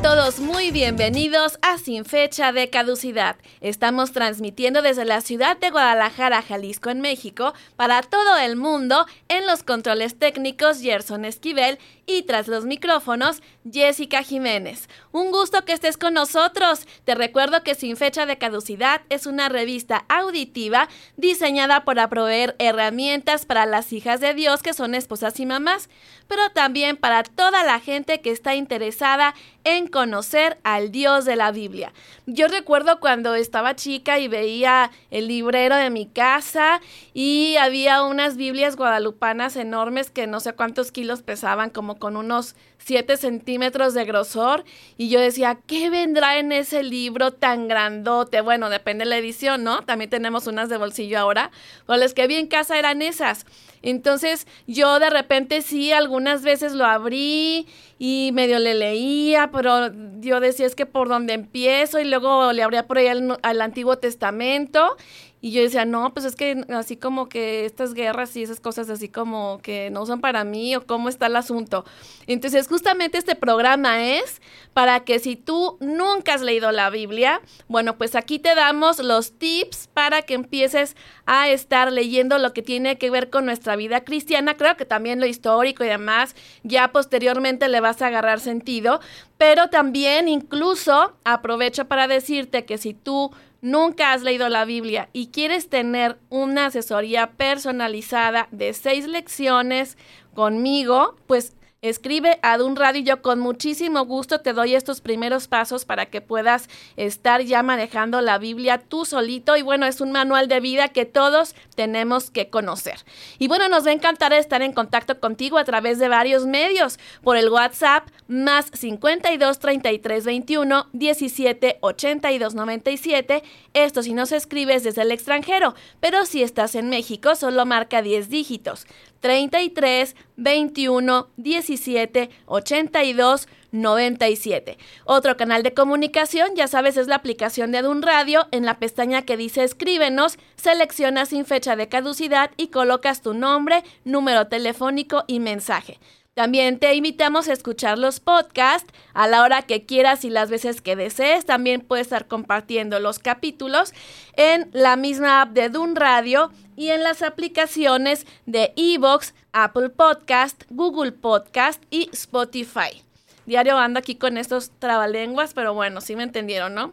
Todos muy bienvenidos a Sin Fecha de Caducidad. Estamos transmitiendo desde la ciudad de Guadalajara, Jalisco, en México, para todo el mundo, en los controles técnicos Gerson Esquivel y tras los micrófonos Jessica Jiménez. Un gusto que estés con nosotros. Te recuerdo que Sin Fecha de Caducidad es una revista auditiva diseñada para proveer herramientas para las hijas de Dios que son esposas y mamás, pero también para toda la gente que está interesada en conocer al Dios de la Biblia. Yo recuerdo cuando estaba chica y veía el librero de mi casa y había unas Biblias guadalupanas enormes que no sé cuántos kilos pesaban, como con unos 7 centímetros de grosor. Y yo decía, ¿qué vendrá en ese libro tan grandote? Bueno, depende de la edición, ¿no? También tenemos unas de bolsillo ahora. Pero las que vi en casa eran esas. Entonces yo de repente sí, algunas veces lo abrí y medio le leía, pero yo decía es que por dónde empiezo y luego le abría por ahí al Antiguo Testamento y yo decía, no, pues es que así como que estas guerras y esas cosas así como que no son para mí o cómo está el asunto. Entonces, justamente este programa es para que si tú nunca has leído la Biblia, bueno, pues aquí te damos los tips para que empieces a estar leyendo lo que tiene que ver con nuestra vida cristiana. Creo que también lo histórico y demás, ya posteriormente le vas a agarrar sentido, pero también incluso aprovecho para decirte que si tú nunca has leído la Biblia y quieres tener una asesoría personalizada de seis lecciones conmigo, pues Escribe a Dun Radio y yo con muchísimo gusto te doy estos primeros pasos para que puedas estar ya manejando la Biblia tú solito. Y bueno, es un manual de vida que todos tenemos que conocer. Y bueno, nos va a encantar estar en contacto contigo a través de varios medios. Por el WhatsApp más 52 33 21 17 82 97. Esto si nos escribes desde el extranjero. Pero si estás en México, solo marca 10 dígitos. 33 21 17 82 97. Otro canal de comunicación, ya sabes, es la aplicación de Adun Radio. En la pestaña que dice escríbenos, seleccionas sin fecha de caducidad y colocas tu nombre, número telefónico y mensaje. También te invitamos a escuchar los podcasts a la hora que quieras y las veces que desees. También puedes estar compartiendo los capítulos en la misma app de Dun Radio y en las aplicaciones de Evox, Apple Podcast, Google Podcast y Spotify. Diario ando aquí con estos trabalenguas, pero bueno, sí me entendieron, ¿no?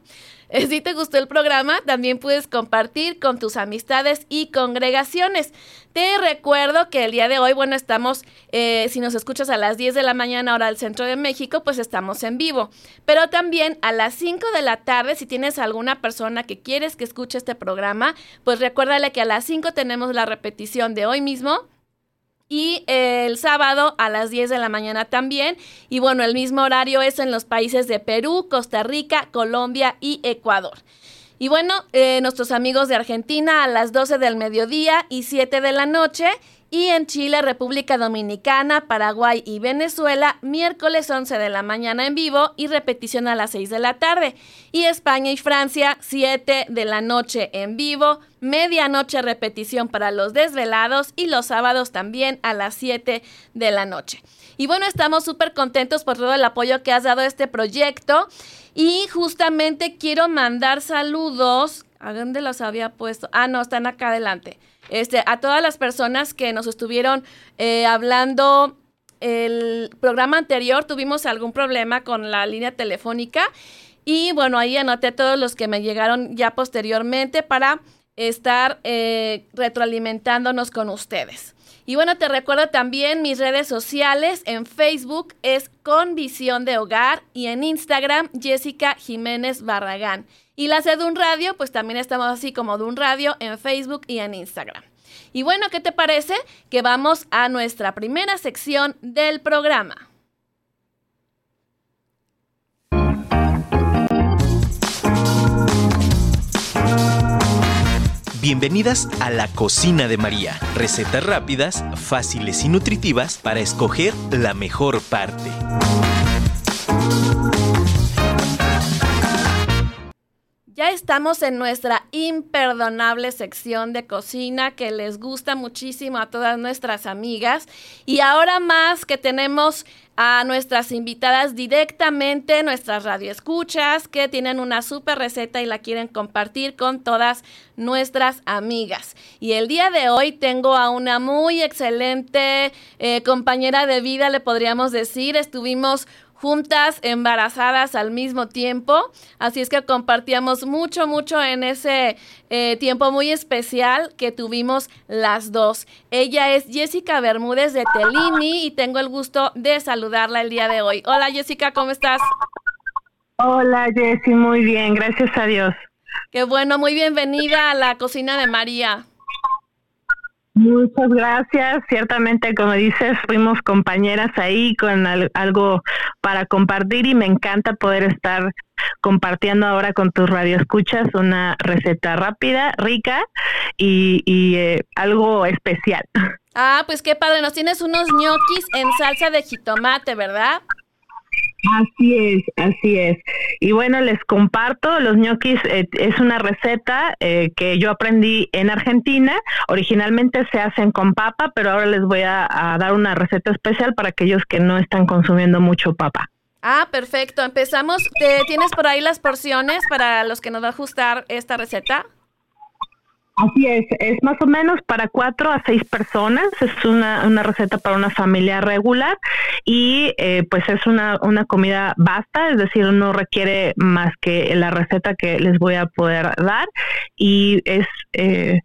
Eh, si te gustó el programa, también puedes compartir con tus amistades y congregaciones. Te recuerdo que el día de hoy, bueno, estamos, eh, si nos escuchas a las 10 de la mañana hora del centro de México, pues estamos en vivo. Pero también a las 5 de la tarde, si tienes alguna persona que quieres que escuche este programa, pues recuérdale que a las 5 tenemos la repetición de hoy mismo y el sábado a las 10 de la mañana también. Y bueno, el mismo horario es en los países de Perú, Costa Rica, Colombia y Ecuador. Y bueno, eh, nuestros amigos de Argentina a las 12 del mediodía y 7 de la noche y en Chile, República Dominicana, Paraguay y Venezuela, miércoles 11 de la mañana en vivo y repetición a las 6 de la tarde. Y España y Francia, 7 de la noche en vivo, medianoche repetición para los desvelados y los sábados también a las 7 de la noche. Y bueno, estamos súper contentos por todo el apoyo que has dado a este proyecto. Y justamente quiero mandar saludos. ¿A dónde los había puesto? Ah, no, están acá adelante. Este, a todas las personas que nos estuvieron eh, hablando el programa anterior, tuvimos algún problema con la línea telefónica. Y bueno, ahí anoté todos los que me llegaron ya posteriormente para estar eh, retroalimentándonos con ustedes. Y bueno, te recuerdo también mis redes sociales. En Facebook es Con Visión de Hogar y en Instagram Jessica Jiménez Barragán. Y las de Dun Radio, pues también estamos así como Dun Radio en Facebook y en Instagram. Y bueno, ¿qué te parece? Que vamos a nuestra primera sección del programa. Bienvenidas a la cocina de María. Recetas rápidas, fáciles y nutritivas para escoger la mejor parte. Ya estamos en nuestra imperdonable sección de cocina que les gusta muchísimo a todas nuestras amigas. Y ahora más que tenemos a nuestras invitadas directamente, nuestras radioescuchas, que tienen una super receta y la quieren compartir con todas nuestras amigas. Y el día de hoy tengo a una muy excelente eh, compañera de vida, le podríamos decir. Estuvimos juntas, embarazadas al mismo tiempo. Así es que compartíamos mucho, mucho en ese eh, tiempo muy especial que tuvimos las dos. Ella es Jessica Bermúdez de Telini y tengo el gusto de saludarla el día de hoy. Hola Jessica, ¿cómo estás? Hola Jessy, muy bien, gracias a Dios. Qué bueno, muy bienvenida a la cocina de María. Muchas gracias. Ciertamente, como dices, fuimos compañeras ahí con algo para compartir y me encanta poder estar compartiendo ahora con tus radioescuchas una receta rápida, rica y, eh, algo especial. Ah, pues qué padre. Nos tienes unos ñoquis en salsa de jitomate, ¿verdad? Así es, así es. Y bueno, les comparto, los ñoquis eh, es una receta eh, que yo aprendí en Argentina. Originalmente se hacen con papa, pero ahora les voy a, dar una receta especial para aquellos que no están consumiendo mucho papa. Ah, perfecto. Empezamos. ¿Tienes por ahí las porciones para los que nos va a ajustar esta receta? Así es, es más o menos para cuatro a seis personas, es una, una receta para una familia regular y eh, pues es una, una comida basta, es decir, no requiere más que la receta que les voy a poder dar y es eh,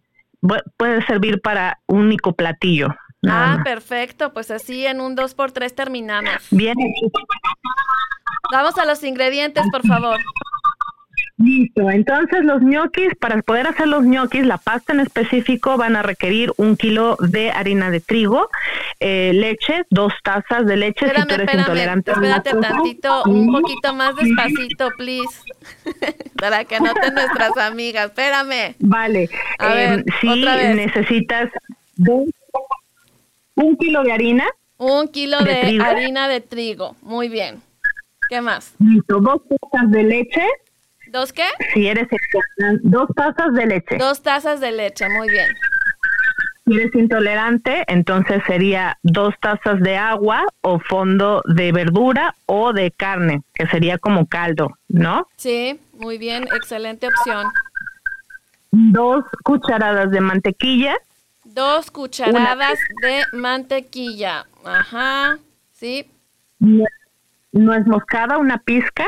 puede servir para un único platillo. Ah, perfecto, pues así en un 2x3 terminamos. Bien. Vamos a los ingredientes, por favor. Listo, entonces los ñoquis, para poder hacer los ñoquis, la pasta en específico van a requerir un kilo de harina de trigo, eh, leche, dos tazas de leche espérame, si tú eres intolerante. Espérate tantito, un poquito más despacito, please, para que anoten nuestras amigas, espérame. Vale, a ver, si em, necesitas un kilo de harina. Un kilo de, harina de trigo, muy bien. ¿Qué más? Listo, dos tazas de leche. ¿Dos qué? Si eres dos tazas de leche. Dos tazas de leche, muy bien. Si eres intolerante, entonces sería dos tazas de agua o fondo de verdura o de carne, que sería como caldo, ¿no? Sí, muy bien, excelente opción. Dos cucharadas de mantequilla. Dos cucharadas de mantequilla. Ajá, sí. Nuez moscada, una pizca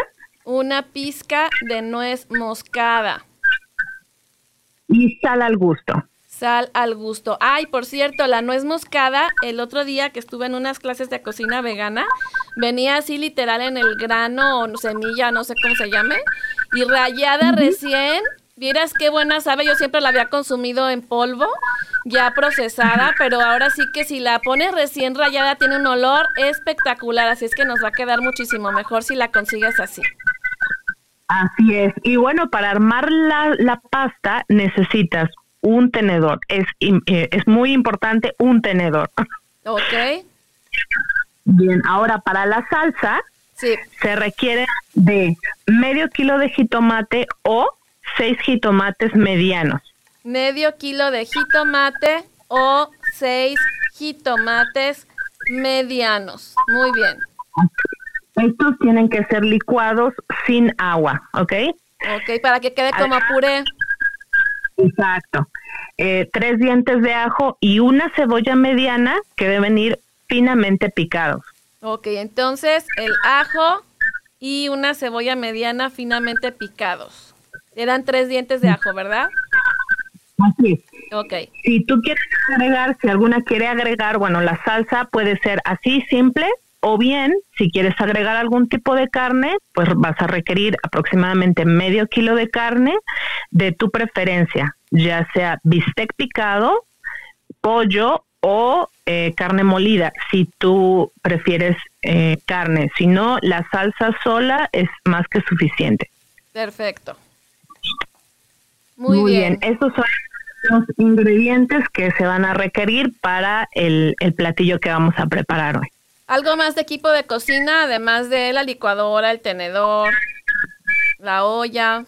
una pizca de nuez moscada. Y sal al gusto. Sal al gusto. Ay, por cierto, la nuez moscada, el otro día que estuve en unas clases de cocina vegana, venía así literal en el grano o semilla, no sé cómo se llame, y rayada recién. Vieras qué buena sabe, yo siempre la había consumido en polvo, ya procesada, pero ahora sí que si la pones recién rayada tiene un olor espectacular, así es que nos va a quedar muchísimo mejor si la consigues así. Así es. Y bueno, para armar la, la pasta necesitas un tenedor. Es, eh, es muy importante un tenedor. Ok. Bien, ahora para la salsa se requiere de medio kilo de jitomate o seis jitomates medianos. Medio kilo de jitomate o seis jitomates medianos. Muy bien. Estos tienen que ser licuados sin agua, ¿ok? Ok, para que quede como puré. Exacto. Eh, tres dientes de ajo y una cebolla mediana que deben ir finamente picados. Ok, entonces el ajo y una cebolla mediana finamente picados. Eran tres dientes de ajo, ¿verdad? Así es. Ok. Si tú quieres agregar, si alguna quiere agregar, bueno, la salsa puede ser así simple o bien si quieres agregar algún tipo de carne, pues vas a requerir aproximadamente medio kilo de carne de tu preferencia, ya sea bistec picado, pollo o eh, carne molida, si tú prefieres eh, carne. Si no, la salsa sola es más que suficiente. Perfecto. Muy, bien. Estos son los ingredientes que se van a requerir para el, el platillo que vamos a preparar hoy. ¿Algo más de equipo de cocina, además de la licuadora, el tenedor, la olla?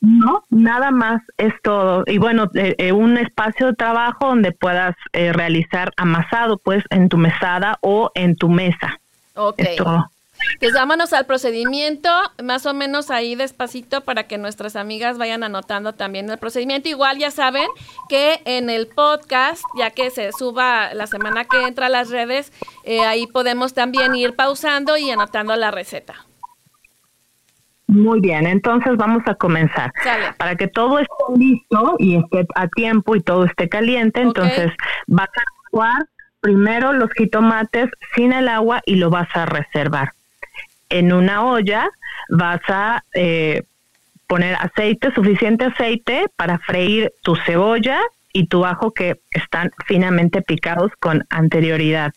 No, nada más es todo. Y bueno, eh, eh, un espacio de trabajo donde puedas eh, realizar amasado, pues, en tu mesada o en tu mesa. Ok. Pues vámonos al procedimiento, más o menos ahí despacito para que nuestras amigas vayan anotando también el procedimiento. Igual ya saben que en el podcast, ya que se suba la semana que entra a las redes, eh, ahí podemos también ir pausando y anotando la receta. Muy bien, entonces vamos a comenzar. Para que todo esté listo y esté a tiempo y todo esté caliente, entonces vas a jugar primero los jitomates sin el agua y lo vas a reservar en una olla vas a eh, poner aceite, suficiente aceite para freír tu cebolla y tu ajo que están finamente picados con anterioridad.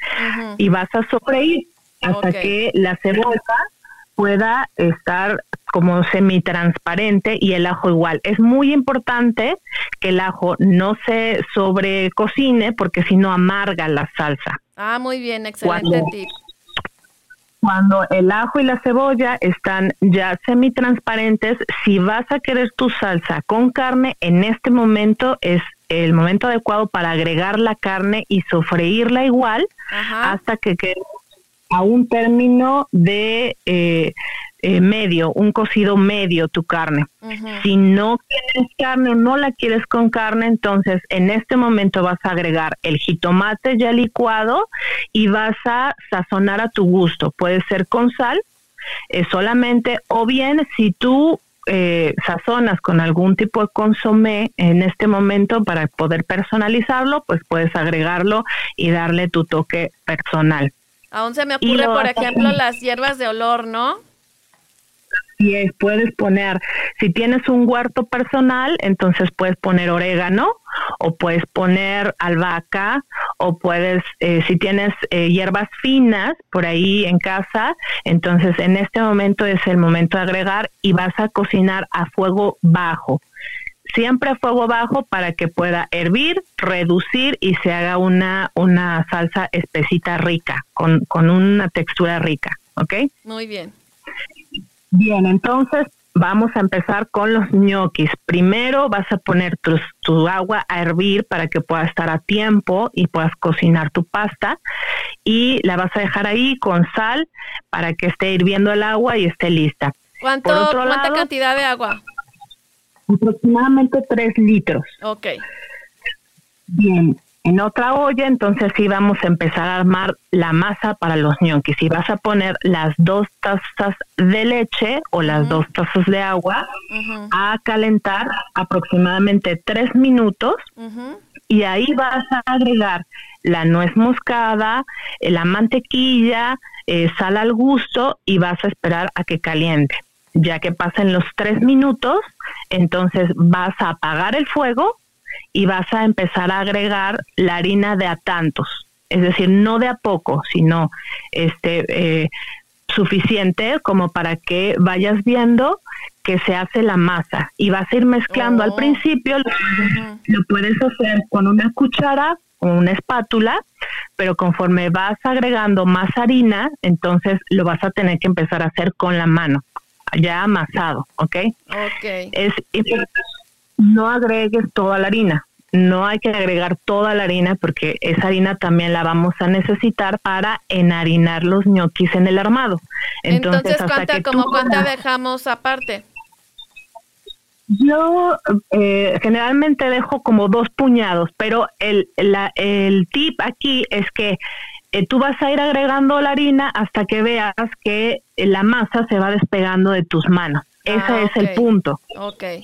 Y vas a sofreír hasta que la cebolla pueda estar como semitransparente y el ajo igual. Es muy importante que el ajo no se sobrecocine porque si no amarga la salsa. Ah, muy bien, excelente tip cuando el ajo y la cebolla están ya semi-transparentes, si vas a querer tu salsa con carne, en este momento es el momento adecuado para agregar la carne y sofreírla igual hasta que quede a un término de eh, eh, medio, un cocido medio tu carne. Si no quieres carne o no la quieres con carne, entonces en este momento vas a agregar el jitomate ya licuado y vas a sazonar a tu gusto. Puede ser con sal eh, solamente o bien si tú eh, sazonas con algún tipo de consomé en este momento para poder personalizarlo, pues puedes agregarlo y darle tu toque personal. Aún se me ocurre, por ejemplo, las hierbas de olor, ¿no? Y puedes poner, si tienes un huerto personal, entonces puedes poner orégano o puedes poner albahaca o puedes, eh, si tienes eh, hierbas finas por ahí en casa, entonces en este momento es el momento de agregar y vas a cocinar a fuego bajo. Siempre a fuego bajo para que pueda hervir, reducir y se haga una, una salsa espesita rica, con, con una textura rica, ¿ok? Muy bien. Bien, entonces vamos a empezar con los ñoquis. Primero vas a poner tu, agua a hervir para que pueda estar a tiempo y puedas cocinar tu pasta y la vas a dejar ahí con sal para que esté hirviendo el agua y esté lista. ¿Cuánto, ¿Cuánta cantidad de agua? Aproximadamente 3 litros. Ok. Bien, en otra olla, entonces sí vamos a empezar a armar la masa para los ñoquis. Y vas a poner las dos tazas de leche o las dos tazas de agua a calentar aproximadamente tres minutos. Y ahí vas a agregar la nuez moscada, eh, la mantequilla, eh, sal al gusto y vas a esperar a que caliente. Ya que pasen los tres minutos, entonces vas a apagar el fuego y vas a empezar a agregar la harina de a tantos, es decir, no de a poco, sino este eh, suficiente como para que vayas viendo que se hace la masa y vas a ir mezclando. Al oh. principio lo, puedes hacer con una cuchara o una espátula, pero conforme vas agregando más harina, entonces lo vas a tener que empezar a hacer con la mano, ya amasado, ¿ok? Ok. Es no agregues toda la harina. No hay que agregar toda la harina porque esa harina también la vamos a necesitar para enharinar los ñoquis en el armado. Entonces, ¿cuánta, como cuánta dejamos aparte? Yo eh, generalmente dejo como dos puñados, pero el, la, el tip aquí es que eh, tú vas a ir agregando la harina hasta que veas que la masa se va despegando de tus manos. Ese ah, es el punto. Okay.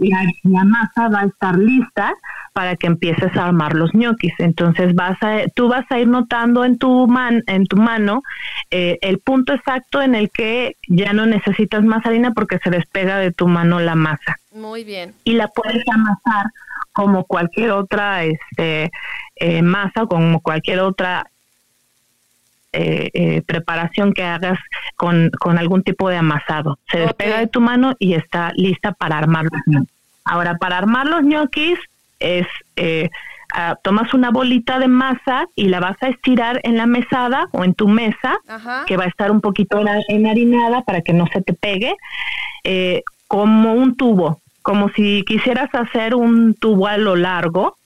La, la, masa va a estar lista para que empieces a armar los ñoquis. Entonces vas a, tú vas a ir notando en tu man, en tu mano eh, el punto exacto en el que ya no necesitas más harina porque se despega de tu mano la masa. Muy bien. Y la puedes amasar como cualquier otra este, eh, masa, como cualquier otra eh, eh, preparación que hagas con, con, algún tipo de amasado. Se despega de tu mano y está lista para armar los ñoquis. Ahora, para armar los ñoquis es... Eh, ah, tomas una bolita de masa y la vas a estirar en la mesada o en tu mesa, que va a estar un poquito enharinada para que no se te pegue, como un tubo, como si quisieras hacer un tubo a lo largo,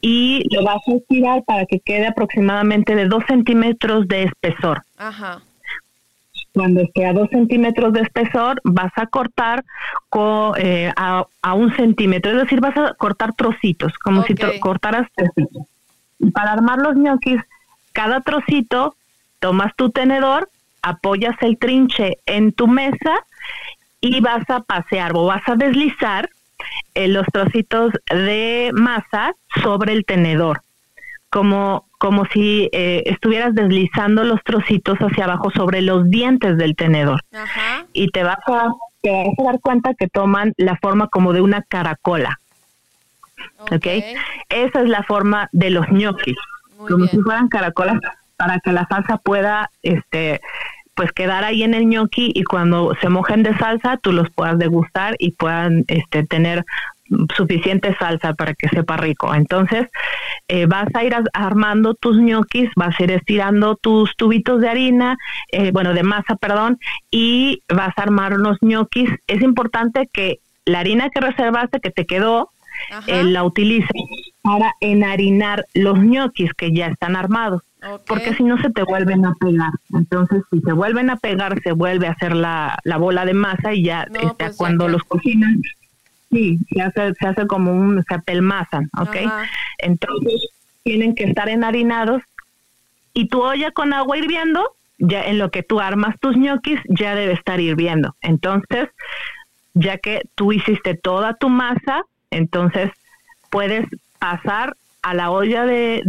y lo vas a estirar para que quede aproximadamente de dos centímetros de espesor. Ajá. Cuando esté a dos centímetros de espesor, vas a cortar eh, a, un centímetro, es decir, vas a cortar trocitos, como si cortaras trocitos. Y para armar los ñoquis, cada trocito, tomas tu tenedor, apoyas el trinche en tu mesa y vas a pasear o vas a deslizar eh, los trocitos de masa sobre el tenedor, como, como si eh, estuvieras deslizando los trocitos hacia abajo sobre los dientes del tenedor. Y te vas, a, te vas a dar cuenta que toman la forma como de una caracola. Okay. Esa es la forma de los ñoquis, como si fueran caracolas para que la salsa pueda este pues quedar ahí en el ñoqui y cuando se mojen de salsa tú los puedas degustar y puedan este, tener suficiente salsa para que sepa rico. Entonces, eh, vas a ir armando tus ñoquis, vas a ir estirando tus tubitos de harina, eh, bueno, de masa, perdón, y vas a armar unos ñoquis. Es importante que la harina que reservaste, que te quedó, eh, la utilices para enharinar los ñoquis que ya están armados porque si no se te vuelven a pegar. Entonces, si se vuelven a pegar, se vuelve a hacer la, la bola de masa y ya este, pues, cuando los cocinan, sí, se hace, se hace como un, se apelmazan, ¿ok? Entonces, tienen que estar enharinados y tu olla con agua hirviendo, ya en lo que tú armas tus ñoquis, ya debe estar hirviendo. Entonces, ya que tú hiciste toda tu masa, entonces puedes pasar a la olla de,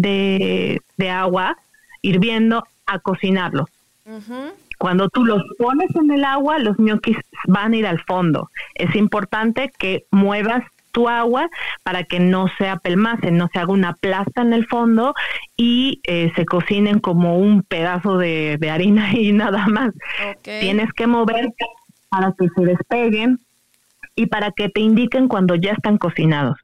de, agua hirviendo a cocinarlos. Cuando tú los pones en el agua, los ñoquis van a ir al fondo. Es importante que muevas tu agua para que no se apelmacen, no se haga una plasta en el fondo y eh, se cocinen como un pedazo de, harina y nada más. Tienes que mover para que se despeguen y para que te indiquen cuando ya están cocinados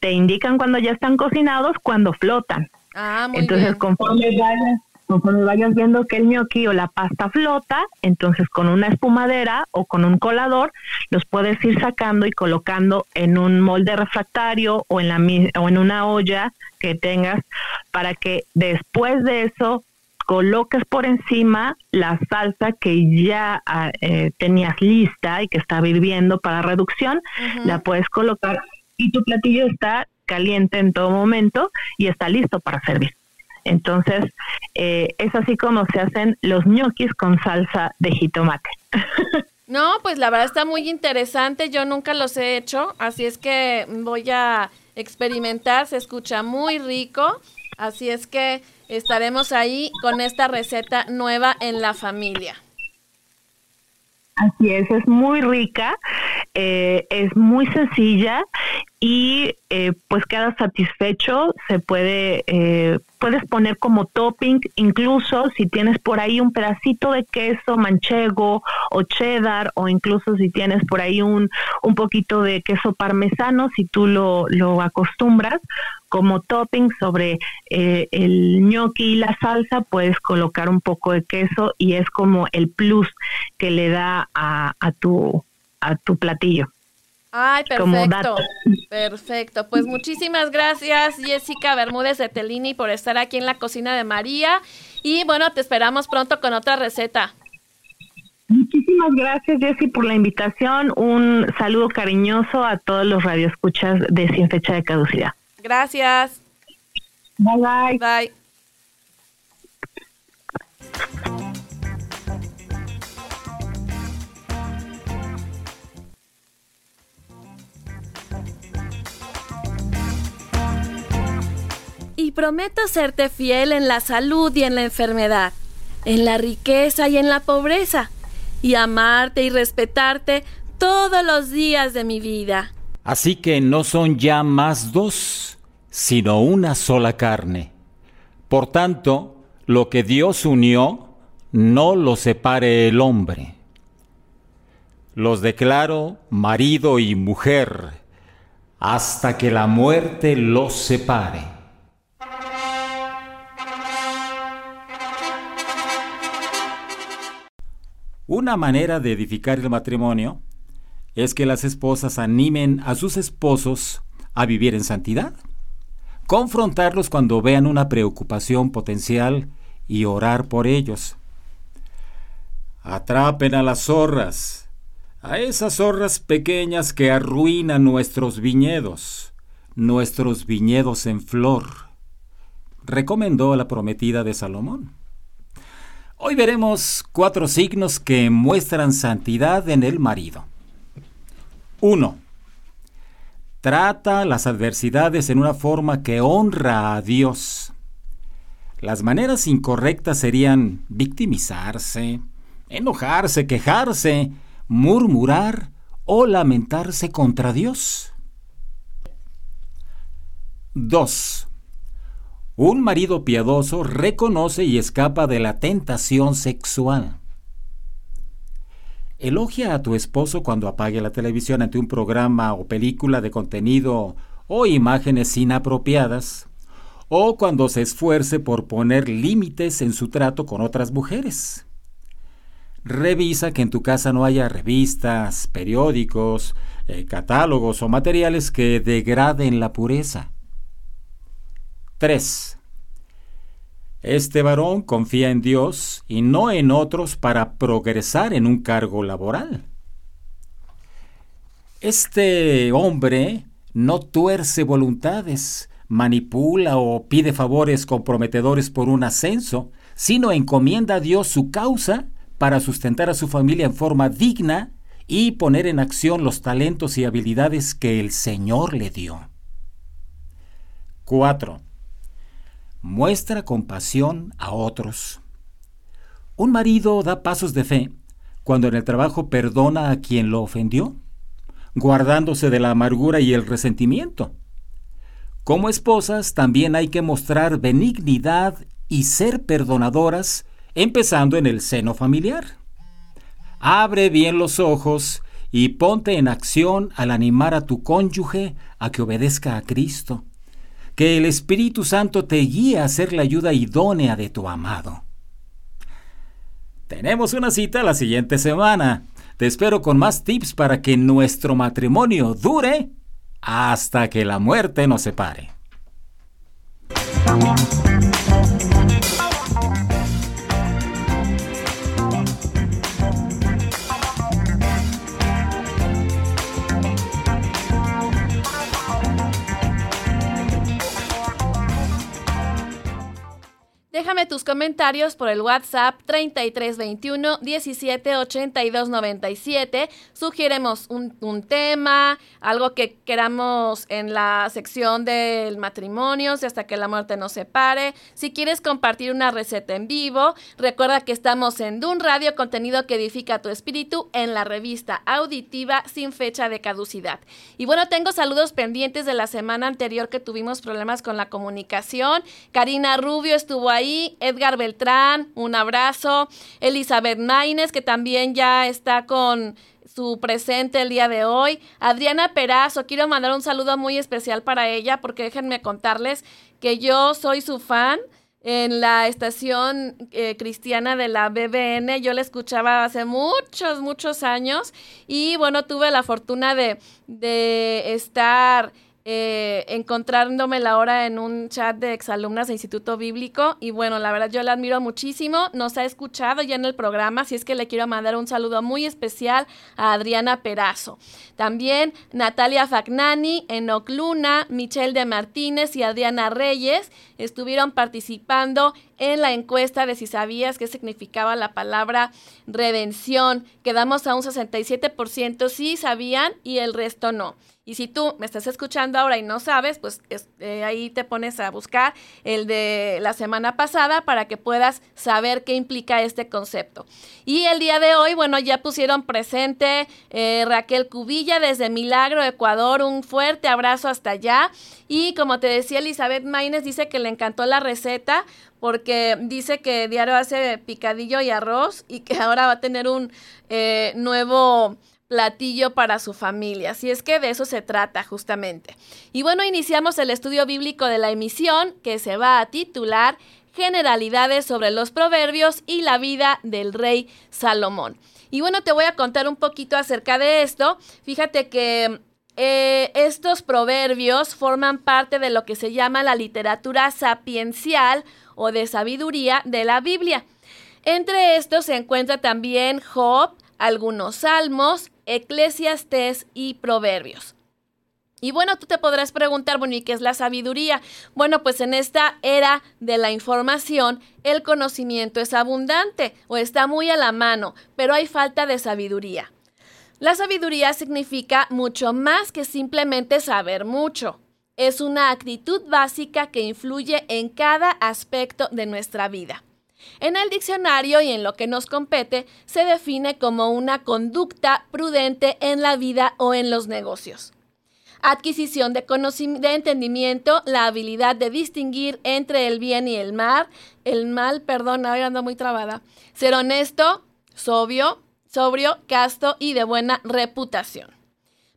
te indican cuando ya están cocinados, cuando flotan. Ah, entonces, conforme vayas, conforme vayas viendo que el o la pasta flota, entonces con una espumadera o con un colador los puedes ir sacando y colocando en un molde refractario o en la o en una olla que tengas para que después de eso coloques por encima la salsa que ya ah, eh, tenías lista y que estaba hirviendo para reducción, la puedes colocar y tu platillo está caliente en todo momento y está listo para servir. Entonces, eh, es así como se hacen los ñoquis con salsa de jitomate. No, pues la verdad está muy interesante. Yo nunca los he hecho, así es que voy a experimentar. Se escucha muy rico, así es que estaremos ahí con esta receta nueva en la familia. Así es, es muy rica, eh, es muy sencilla y eh, pues queda satisfecho, se puede, eh, puedes poner como topping, incluso si tienes por ahí un pedacito de queso manchego o cheddar, o incluso si tienes por ahí un, un poquito de queso parmesano, si tú lo, lo acostumbras, como topping sobre eh, el gnocchi y la salsa, puedes colocar un poco de queso y es como el plus que le da a, a tu, a tu platillo. Ay, perfecto. Perfecto. Pues muchísimas gracias, Jessica Bermúdez de Telini, por estar aquí en la cocina de María. Y bueno, te esperamos pronto con otra receta. Muchísimas gracias, Jessy, por la invitación. Un saludo cariñoso a todos los radioescuchas de Sin Fecha de Caducidad. Gracias. Bye bye. Bye. Prometo serte fiel en la salud y en la enfermedad, en la riqueza y en la pobreza, y amarte y respetarte todos los días de mi vida. Así que no son ya más dos, sino una sola carne. Por tanto, lo que Dios unió, no lo separe el hombre. Los declaro marido y mujer hasta que la muerte los separe. Una manera de edificar el matrimonio es que las esposas animen a sus esposos a vivir en santidad, confrontarlos cuando vean una preocupación potencial y orar por ellos. Atrapen a las zorras, a esas zorras pequeñas que arruinan nuestros viñedos, nuestros viñedos en flor, recomendó la prometida de Salomón. Hoy veremos cuatro signos que muestran santidad en el marido. 1. Trata las adversidades en una forma que honra a Dios. Las maneras incorrectas serían victimizarse, enojarse, quejarse, murmurar o lamentarse contra Dios. 2. Un marido piadoso reconoce y escapa de la tentación sexual. Elogia a tu esposo cuando apague la televisión ante un programa o película de contenido o imágenes inapropiadas, o cuando se esfuerce por poner límites en su trato con otras mujeres. Revisa que en tu casa no haya revistas, periódicos, eh, catálogos o materiales que degraden la pureza. 3. Este varón confía en Dios y no en otros para progresar en un cargo laboral. Este hombre no tuerce voluntades, manipula o pide favores comprometedores por un ascenso, sino encomienda a Dios su causa para sustentar a su familia en forma digna y poner en acción los talentos y habilidades que el Señor le dio. 4 muestra compasión a otros. Un marido da pasos de fe cuando en el trabajo perdona a quien lo ofendió, guardándose de la amargura y el resentimiento. Como esposas también hay que mostrar benignidad y ser perdonadoras, empezando en el seno familiar. Abre bien los ojos y ponte en acción al animar a tu cónyuge a que obedezca a Cristo que el Espíritu Santo te guíe a ser la ayuda idónea de tu amado. Tenemos una cita la siguiente semana. Te espero con más tips para que nuestro matrimonio dure hasta que la muerte nos separe. Déjame tus comentarios por el WhatsApp 3321 178297. Sugiéremos un, un, tema, algo que queramos en la sección del matrimonio, hasta que la muerte nos separe. Si quieres compartir una receta en vivo, recuerda que estamos en Dun Radio, contenido que edifica tu espíritu en la revista auditiva sin fecha de caducidad. Y bueno, tengo saludos pendientes de la semana anterior que tuvimos problemas con la comunicación. Karina Rubio estuvo ahí Edgar Beltrán, un abrazo, Elizabeth Maines, que también ya está con su presente el día de hoy. Adriana Perazo, quiero mandar un saludo muy especial para ella porque déjenme contarles que yo soy su fan en la estación eh, cristiana de la BBN. Yo la escuchaba hace muchos, muchos años y bueno, tuve la fortuna de, de estar eh, encontrándome la hora en un chat de exalumnas de Instituto Bíblico. Y bueno, la verdad yo la admiro muchísimo. Nos ha escuchado ya en el programa, así es que le quiero mandar un saludo muy especial a Adriana Perazo. También Natalia Fagnani, Enoc Luna, Michelle de Martínez y Adriana Reyes estuvieron participando en la encuesta de si sabías qué significaba la palabra redención. Quedamos a un 67% sí sabían y el resto no. Y si tú me estás escuchando ahora y no sabes, pues eh, ahí te pones a buscar el de la semana pasada para que puedas saber qué implica este concepto. Y el día de hoy, bueno, ya pusieron presente eh, Raquel Cubilla desde Milagro, Ecuador. Un fuerte abrazo hasta allá. Y como te decía, Elizabeth Maines dice que le encantó la receta porque dice que diario hace picadillo y arroz y que ahora va a tener un eh, nuevo platillo para su familia. Así es que de eso se trata justamente. Y bueno, iniciamos el estudio bíblico de la emisión que se va a titular Generalidades sobre los proverbios y la vida del rey Salomón. Y bueno, te voy a contar un poquito acerca de esto. Fíjate que eh, estos proverbios forman parte de lo que se llama la literatura sapiencial o de sabiduría de la Biblia. Entre estos se encuentra también Job, algunos salmos, Eclesiastes y Proverbios. Y bueno, tú te podrás preguntar, bueno, ¿y qué es la sabiduría? Bueno, pues en esta era de la información, el conocimiento es abundante o está muy a la mano, pero hay falta de sabiduría. La sabiduría significa mucho más que simplemente saber mucho. Es una actitud básica que influye en cada aspecto de nuestra vida. En el diccionario y en lo que nos compete, se define como una conducta prudente en la vida o en los negocios. Adquisición de, de entendimiento, la habilidad de distinguir entre el bien y el mal, el mal, perdón, ahora ando muy trabada. Ser honesto, sobrio, sobrio, casto y de buena reputación.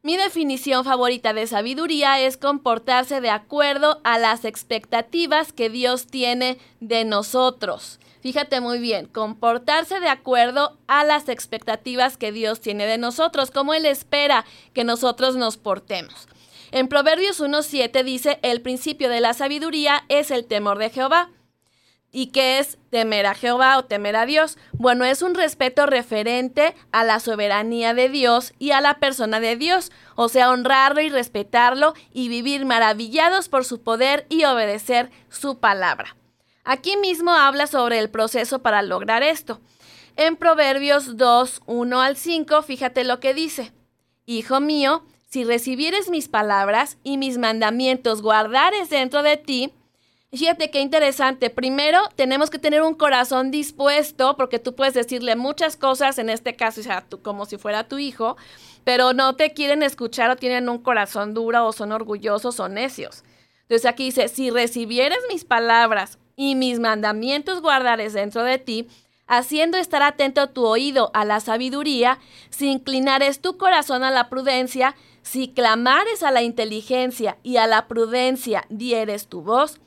Mi definición favorita de sabiduría es comportarse de acuerdo a las expectativas que Dios tiene de nosotros. Fíjate muy bien, comportarse de acuerdo a las expectativas que Dios tiene de nosotros, como Él espera que nosotros nos portemos. En Proverbios 1.7 dice, el principio de la sabiduría es el temor de Jehová. ¿Y qué es temer a Jehová o temer a Dios? Bueno, es un respeto referente a la soberanía de Dios y a la persona de Dios, o sea, honrarlo y respetarlo y vivir maravillados por su poder y obedecer su palabra. Aquí mismo habla sobre el proceso para lograr esto. En Proverbios 2, 1 al 5, fíjate lo que dice. Hijo mío, si recibieres mis palabras y mis mandamientos guardares dentro de ti, Fíjate qué interesante. Primero, tenemos que tener un corazón dispuesto, porque tú puedes decirle muchas cosas, en este caso, o sea, como si fuera tu hijo, pero no te quieren escuchar o tienen un corazón duro o son orgullosos o necios. Entonces aquí dice, si recibieres mis palabras y mis mandamientos guardares dentro de ti, haciendo estar atento tu oído a la sabiduría, si inclinares tu corazón a la prudencia, si clamares a la inteligencia y a la prudencia dieres tu voz,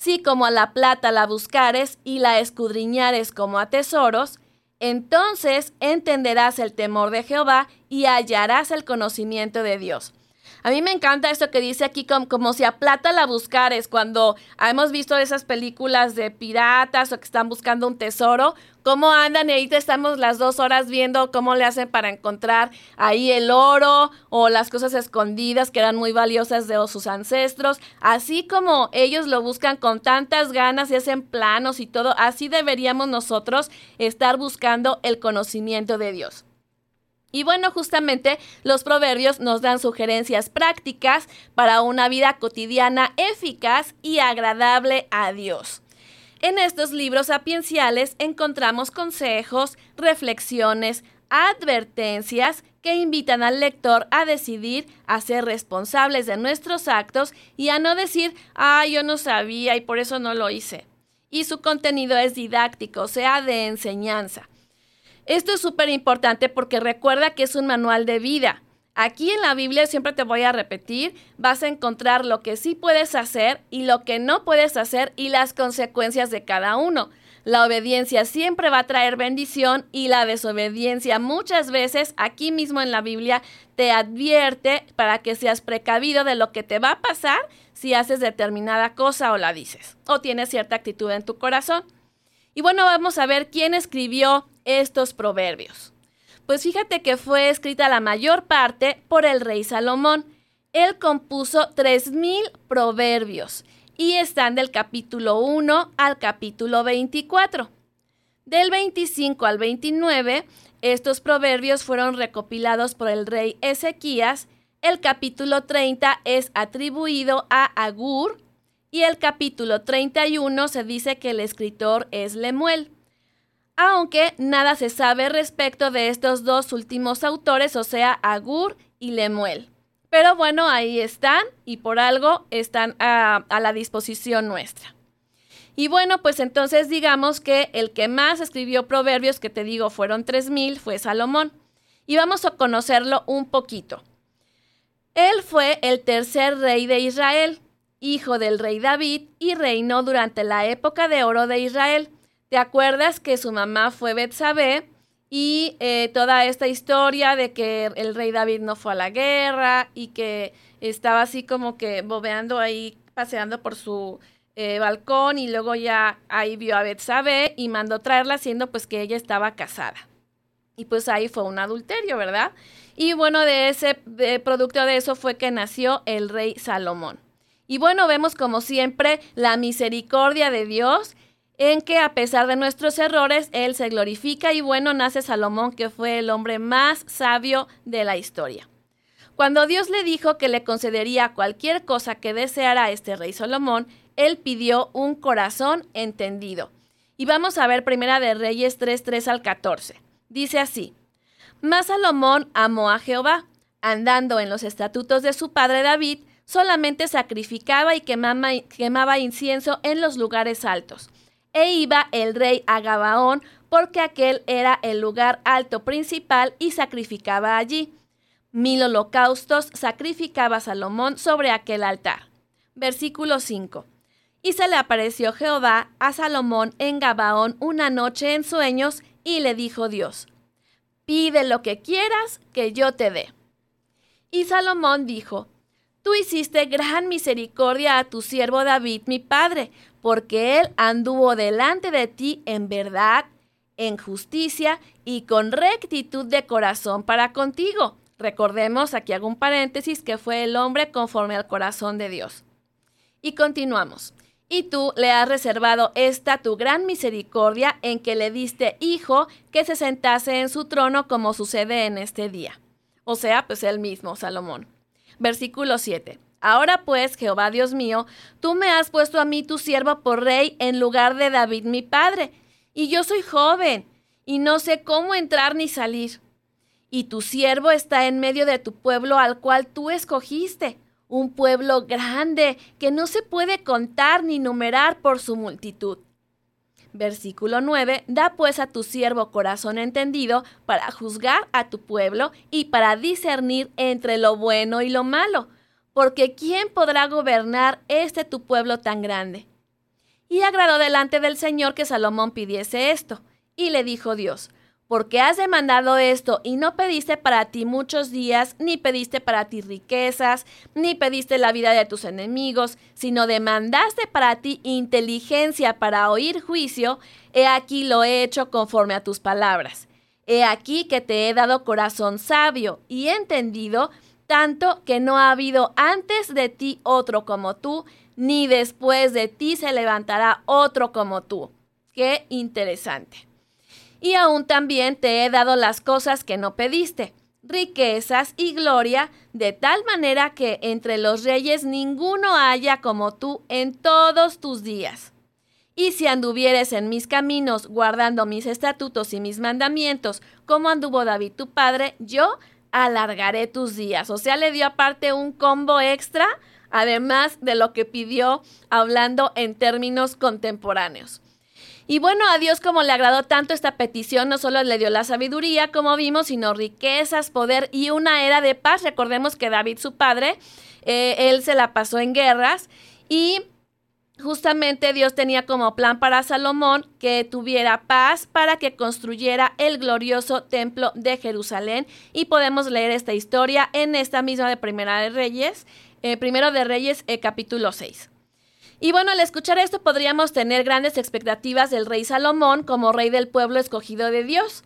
si como a la plata la buscares y la escudriñares como a tesoros, entonces entenderás el temor de Jehová y hallarás el conocimiento de Dios. A mí me encanta esto que dice aquí como, si a plata la buscares, cuando hemos visto esas películas de piratas o que están buscando un tesoro, cómo andan y ahí te estamos las dos horas viendo cómo le hacen para encontrar ahí el oro o las cosas escondidas que eran muy valiosas de sus ancestros. Así como ellos lo buscan con tantas ganas y hacen planos y todo, así deberíamos nosotros estar buscando el conocimiento de Dios. Y bueno, justamente los proverbios nos dan sugerencias prácticas para una vida cotidiana eficaz y agradable a Dios. En estos libros sapienciales encontramos consejos, reflexiones, advertencias que invitan al lector a decidir a ser responsables de nuestros actos y a no decir, ah, yo no sabía y por eso no lo hice. Y su contenido es didáctico, o sea, de enseñanza. Esto es súper importante porque recuerda que es un manual de vida. Aquí en la Biblia, siempre te voy a repetir, vas a encontrar lo que sí puedes hacer y lo que no puedes hacer y las consecuencias de cada uno. La obediencia siempre va a traer bendición y la desobediencia muchas veces aquí mismo en la Biblia te advierte para que seas precavido de lo que te va a pasar si haces determinada cosa o la dices o tienes cierta actitud en tu corazón. Y bueno, vamos a ver quién escribió estos proverbios. Pues fíjate que fue escrita la mayor parte por el rey Salomón. Él compuso 3.000 proverbios y están del capítulo 1 al capítulo 24. Del 25 al 29, estos proverbios fueron recopilados por el rey Ezequías. El capítulo 30 es atribuido a Agur y el capítulo 31 se dice que el escritor es Lemuel. Aunque nada se sabe respecto de estos dos últimos autores, o sea, Agur y Lemuel. Pero bueno, ahí están y por algo están a, la disposición nuestra. Y bueno, pues entonces digamos que el que más escribió proverbios, que te digo fueron 3.000, fue Salomón. Y vamos a conocerlo un poquito. Él fue el tercer rey de Israel, hijo del rey David, y reinó durante la época de oro de Israel. ¿Te acuerdas que su mamá fue Betsabé? y eh, toda esta historia de que el rey David no fue a la guerra y que estaba así como que bobeando ahí, paseando por su eh, balcón y luego ya ahí vio a Betsabé y mandó traerla siendo pues que ella estaba casada. Y pues ahí fue un adulterio, ¿verdad? Y bueno, de ese producto de eso fue que nació el rey Salomón. Y bueno, vemos como siempre la misericordia de Dios en que a pesar de nuestros errores, Él se glorifica y bueno, nace Salomón, que fue el hombre más sabio de la historia. Cuando Dios le dijo que le concedería cualquier cosa que deseara este rey Salomón, Él pidió un corazón entendido. Y vamos a ver Primera de Reyes 3, 3 al 14. Dice así, Mas Salomón amó a Jehová, andando en los estatutos de su padre David, solamente sacrificaba y quemaba, quemaba incienso en los lugares altos e iba el rey a Gabaón, porque aquel era el lugar alto principal y sacrificaba allí. Mil holocaustos sacrificaba Salomón sobre aquel altar. Versículo 5. Y se le apareció Jehová a Salomón en Gabaón una noche en sueños, y le dijo Dios, Pide lo que quieras que yo te dé. Y Salomón dijo, Tú hiciste gran misericordia a tu siervo David, mi padre, porque él anduvo delante de ti en verdad, en justicia y con rectitud de corazón para contigo. Recordemos, aquí hago un paréntesis, que fue el hombre conforme al corazón de Dios. Y continuamos. Y tú le has reservado esta tu gran misericordia en que le diste hijo que se sentase en su trono como sucede en este día. O sea, pues él mismo, Salomón. Versículo 7. Ahora pues, Jehová Dios mío, tú me has puesto a mí tu siervo por rey en lugar de David mi padre, y yo soy joven, y no sé cómo entrar ni salir. Y tu siervo está en medio de tu pueblo al cual tú escogiste, un pueblo grande que no se puede contar ni numerar por su multitud. Versículo 9. Da pues a tu siervo corazón entendido para juzgar a tu pueblo y para discernir entre lo bueno y lo malo porque ¿quién podrá gobernar este tu pueblo tan grande? Y agradó delante del Señor que Salomón pidiese esto. Y le dijo Dios, porque has demandado esto y no pediste para ti muchos días, ni pediste para ti riquezas, ni pediste la vida de tus enemigos, sino demandaste para ti inteligencia para oír juicio, he aquí lo he hecho conforme a tus palabras. He aquí que te he dado corazón sabio y entendido, tanto que no ha habido antes de ti otro como tú, ni después de ti se levantará otro como tú. Qué interesante. Y aún también te he dado las cosas que no pediste, riquezas y gloria, de tal manera que entre los reyes ninguno haya como tú en todos tus días. Y si anduvieres en mis caminos, guardando mis estatutos y mis mandamientos, como anduvo David tu padre, yo alargaré tus días. O sea, le dio aparte un combo extra, además de lo que pidió hablando en términos contemporáneos. Y bueno, a Dios como le agradó tanto esta petición, no solo le dio la sabiduría, como vimos, sino riquezas, poder y una era de paz. Recordemos que David, su padre, eh, él se la pasó en guerras y Justamente Dios tenía como plan para Salomón que tuviera paz para que construyera el glorioso templo de Jerusalén y podemos leer esta historia en esta misma de Primera de Reyes, eh, Primero de Reyes eh, capítulo 6. Y bueno, al escuchar esto podríamos tener grandes expectativas del rey Salomón como rey del pueblo escogido de Dios.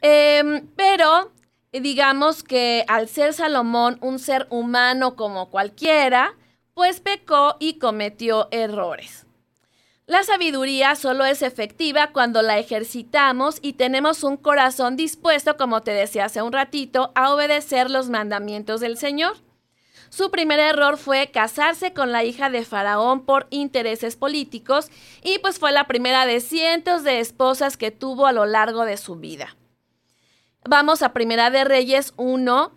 Em, pero digamos que al ser Salomón un ser humano como cualquiera, pues pecó y cometió errores. La sabiduría solo es efectiva cuando la ejercitamos y tenemos un corazón dispuesto, como te decía hace un ratito, a obedecer los mandamientos del Señor. Su primer error fue casarse con la hija de Faraón por intereses políticos y pues fue la primera de cientos de esposas que tuvo a lo largo de su vida. Vamos a Primera de Reyes 1,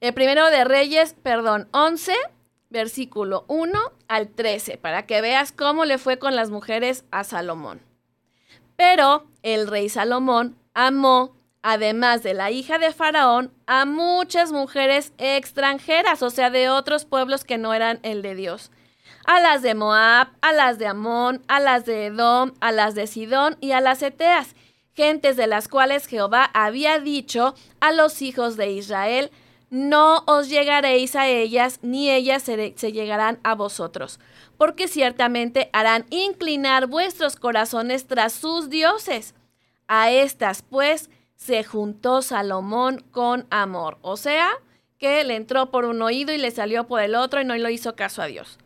el primero de Reyes, perdón, 11, versículo 1 al 13, para que veas cómo le fue con las mujeres a Salomón. Pero el rey Salomón amó, además de la hija de Faraón, a muchas mujeres extranjeras, o sea, de otros pueblos que no eran el de Dios. A las de Moab, a las de Amón, a las de Edom, a las de Sidón y a las Eteas, gentes de las cuales Jehová había dicho a los hijos de Israel, no os llegaréis a ellas, ni ellas se, llegarán a vosotros, porque ciertamente harán inclinar vuestros corazones tras sus dioses. A estas, pues, se juntó Salomón con amor, o sea, que le entró por un oído y le salió por el otro y no le hizo caso a Dios.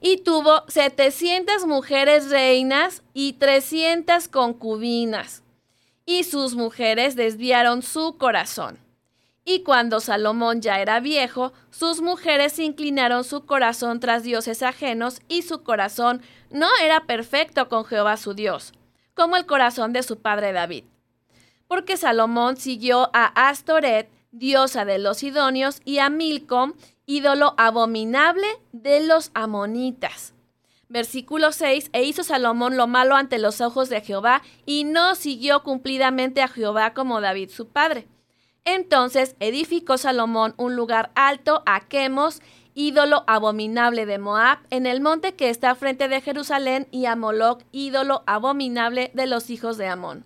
Y tuvo 700 mujeres reinas y 300 concubinas, y sus mujeres desviaron su corazón y cuando Salomón ya era viejo, sus mujeres inclinaron su corazón tras dioses ajenos y su corazón no era perfecto con Jehová su Dios, como el corazón de su padre David. Porque Salomón siguió a Astoret, diosa de los Sidonios, y a Milcom, ídolo abominable de los amonitas. Versículo 6, e hizo Salomón lo malo ante los ojos de Jehová, y no siguió cumplidamente a Jehová como David su padre. Entonces edificó Salomón un lugar alto a Quemos, ídolo abominable de Moab, en el monte que está frente de Jerusalén, y a Moloc, ídolo abominable de los hijos de Amón.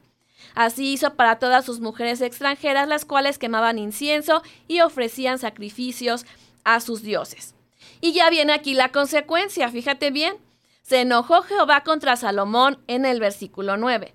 Así hizo para todas sus mujeres extranjeras, las cuales quemaban incienso y ofrecían sacrificios a sus dioses. Y ya viene aquí la consecuencia, fíjate bien. Se enojó Jehová contra Salomón en el versículo 9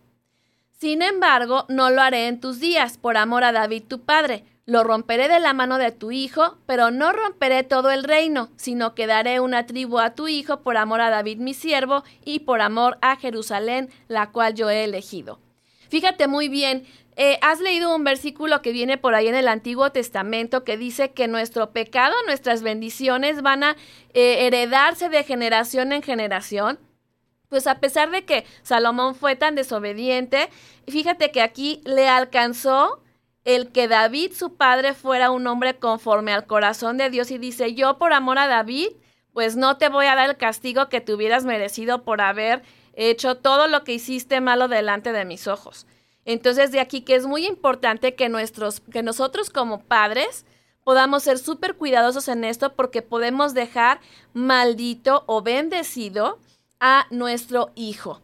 Sin embargo, no lo haré en tus días, por amor a David tu padre. Lo romperé de la mano de tu hijo, pero no romperé todo el reino, sino que daré una tribu a tu hijo por amor a David mi siervo y por amor a Jerusalén, la cual yo he elegido. Fíjate muy bien, eh, has leído un versículo que viene por ahí en el Antiguo Testamento que dice que nuestro pecado, nuestras bendiciones van a eh, heredarse de generación en generación pues a pesar de que Salomón fue tan desobediente, fíjate que aquí le alcanzó el que David, su padre, fuera un hombre conforme al corazón de Dios y dice, yo por amor a David, pues no te voy a dar el castigo que te hubieras merecido por haber hecho todo lo que hiciste malo delante de mis ojos. Entonces de aquí que es muy importante que, nuestros, que nosotros como padres podamos ser súper cuidadosos en esto porque podemos dejar maldito o bendecido a nuestro hijo.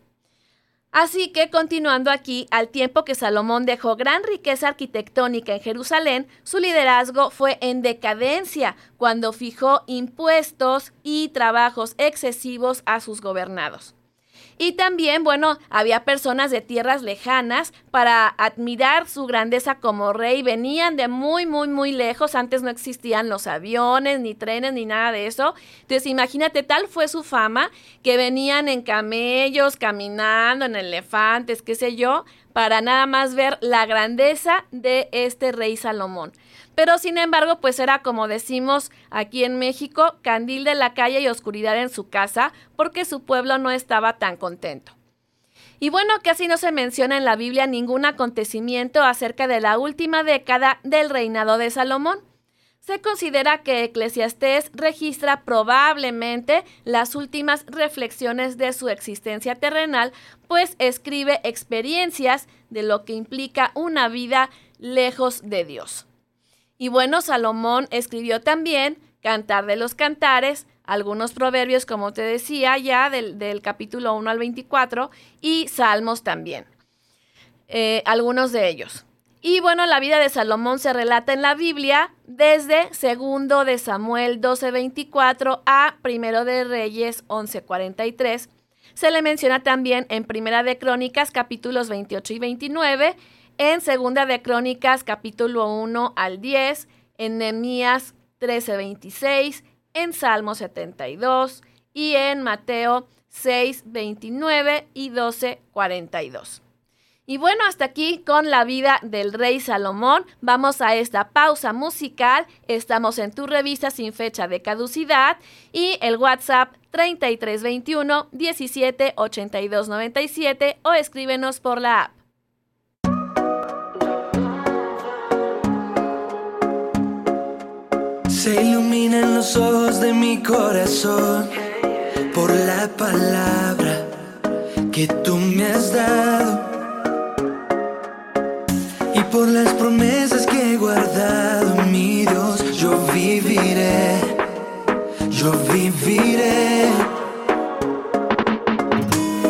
Así que continuando aquí, al tiempo que Salomón dejó gran riqueza arquitectónica en Jerusalén, su liderazgo fue en decadencia cuando fijó impuestos y trabajos excesivos a sus gobernados. Y también, bueno, había personas de tierras lejanas para admirar su grandeza como rey. Venían de muy, muy, muy lejos. Antes no existían los aviones, ni trenes, ni nada de eso. Entonces, imagínate, tal fue su fama que venían en camellos, caminando, en elefantes, qué sé yo, para nada más ver la grandeza de este rey Salomón. Pero sin embargo, pues era como decimos aquí en México, candil de la calle y oscuridad en su casa, porque su pueblo no estaba tan contento. Y bueno, casi no se menciona en la Biblia ningún acontecimiento acerca de la última década del reinado de Salomón. Se considera que Eclesiastés registra probablemente las últimas reflexiones de su existencia terrenal, pues escribe experiencias de lo que implica una vida lejos de Dios. Y bueno, Salomón escribió también Cantar de los Cantares, algunos proverbios, como te decía, ya del, capítulo 1 al 24 y salmos también. Eh, algunos de ellos. Y bueno, la vida de Salomón se relata en la Biblia desde segundo de Samuel 12:24 a primero de Reyes 11:43. Se le menciona también en Primera de Crónicas capítulos 28 y 29, en Segunda de Crónicas capítulo 1 al 10, en Nehemías 13:26, en Salmo 72 y en Mateo 6:29 y 12:42. Y bueno, hasta aquí con la vida del rey Salomón. Vamos a esta pausa musical. Estamos en tu revista sin fecha de caducidad y el WhatsApp 3321 17 82 97 o escríbenos por la app. Se iluminan los ojos de mi corazón por la palabra que tú me has dado por las promesas que he guardado, mi Dios, yo viviré, yo viviré.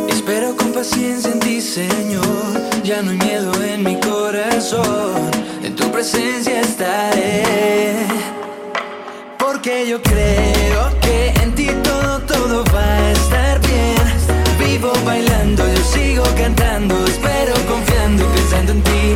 Espero con paciencia en ti, Señor, ya no hay miedo en mi corazón, en tu presencia estaré. Porque yo creo que en ti todo, todo va a estar bien. Vivo bailando, yo sigo cantando, espero confiando pensando en ti.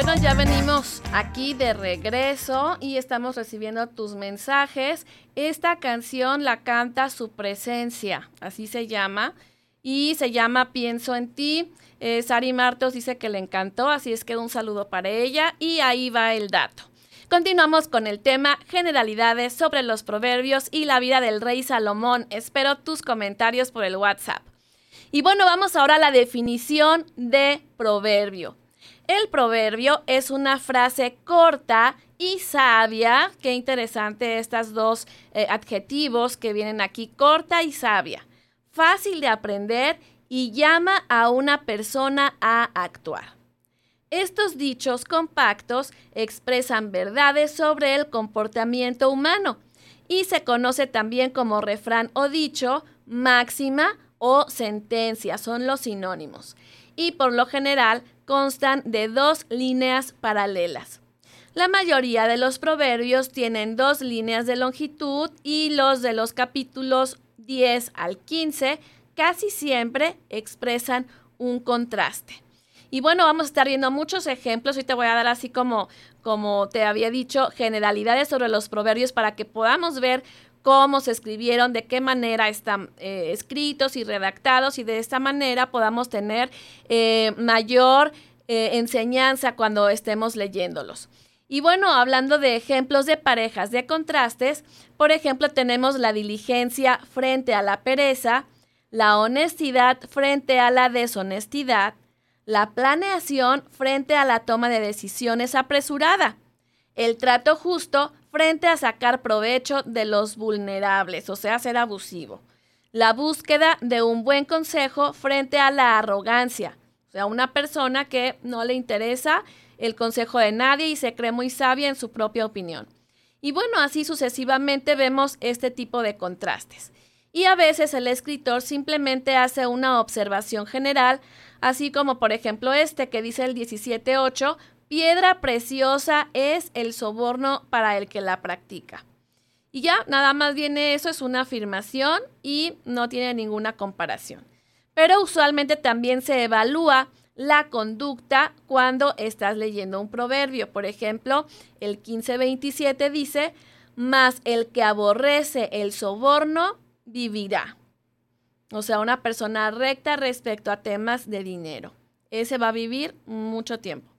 Bueno, ya venimos aquí de regreso y estamos recibiendo tus mensajes. Esta canción la canta Su Presencia, así se llama, y se llama Pienso en ti. Eh, Sari Martos dice que le encantó, así es que un saludo para ella y ahí va el dato. Continuamos con el tema generalidades sobre los proverbios y la vida del rey Salomón. Espero tus comentarios por el WhatsApp. Y bueno, vamos ahora a la definición de proverbio. El proverbio es una frase corta y sabia. Qué interesante estas dos eh, adjetivos que vienen aquí, corta y sabia. Fácil de aprender y llama a una persona a actuar. Estos dichos compactos expresan verdades sobre el comportamiento humano y se conoce también como refrán o dicho, máxima o sentencia, son los sinónimos. Y por lo general constan de dos líneas paralelas. La mayoría de los proverbios tienen dos líneas de longitud y los de los capítulos 10 al 15 casi siempre expresan un contraste. Y bueno, vamos a estar viendo muchos ejemplos. Hoy te voy a dar así como, como te había dicho, generalidades sobre los proverbios para que podamos ver cómo se escribieron, de qué manera están eh, escritos y redactados y de esta manera podamos tener eh, mayor eh, enseñanza cuando estemos leyéndolos. Y bueno, hablando de ejemplos de parejas de contrastes, por ejemplo, tenemos la diligencia frente a la pereza, la honestidad frente a la deshonestidad, la planeación frente a la toma de decisiones apresurada, el trato justo frente a sacar provecho de los vulnerables, o sea, ser abusivo, la búsqueda de un buen consejo frente a la arrogancia, o sea, una persona que no le interesa el consejo de nadie y se cree muy sabia en su propia opinión. Y bueno, así sucesivamente vemos este tipo de contrastes. Y a veces el escritor simplemente hace una observación general así como por ejemplo este que dice el 17.8, piedra preciosa es el soborno para el que la practica. Y ya, nada más viene eso, es una afirmación y no tiene ninguna comparación. Pero usualmente también se evalúa la conducta cuando estás leyendo un proverbio. Por ejemplo, el 1527 dice, mas el que aborrece el soborno vivirá. O sea, una persona recta respecto a temas de dinero. Ese va a vivir mucho tiempo.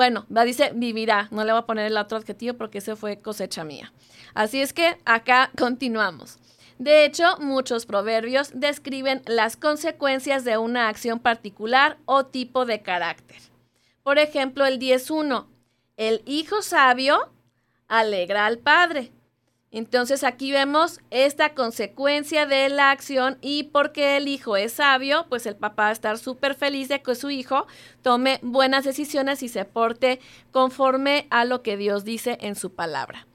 Bueno, va, dice vivirá. No le voy a poner el otro adjetivo porque ese fue cosecha mía. Así es que acá continuamos. De hecho, muchos proverbios describen las consecuencias de una acción particular o tipo de carácter. Por ejemplo, el 10.1. El hijo sabio alegra al padre. Entonces aquí vemos esta consecuencia de la acción y porque el hijo es sabio, pues el papá va a estar súper feliz de que su hijo tome buenas decisiones y se porte conforme a lo que Dios dice en su palabra.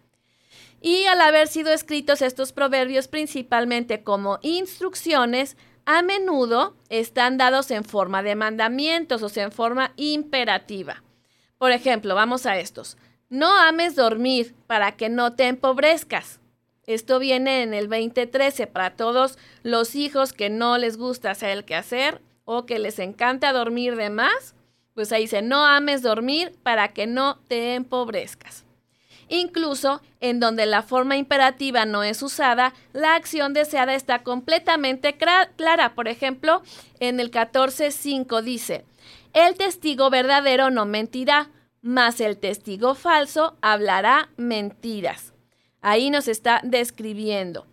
Y al haber sido escritos estos proverbios principalmente como instrucciones, a menudo están dados en forma de mandamientos, o sea, en forma imperativa. Por ejemplo, vamos a estos. No ames dormir para que no te empobrezcas. Esto viene en el 2013 para todos los hijos que no les gusta hacer el quehacer o que les encanta dormir de más. Pues ahí dice, no ames dormir para que no te empobrezcas. Incluso en donde la forma imperativa no es usada, la acción deseada está completamente clara. Por ejemplo, en el 14.5 dice, el testigo verdadero no mentirá, mas el testigo falso hablará mentiras. Ahí nos está describiendo.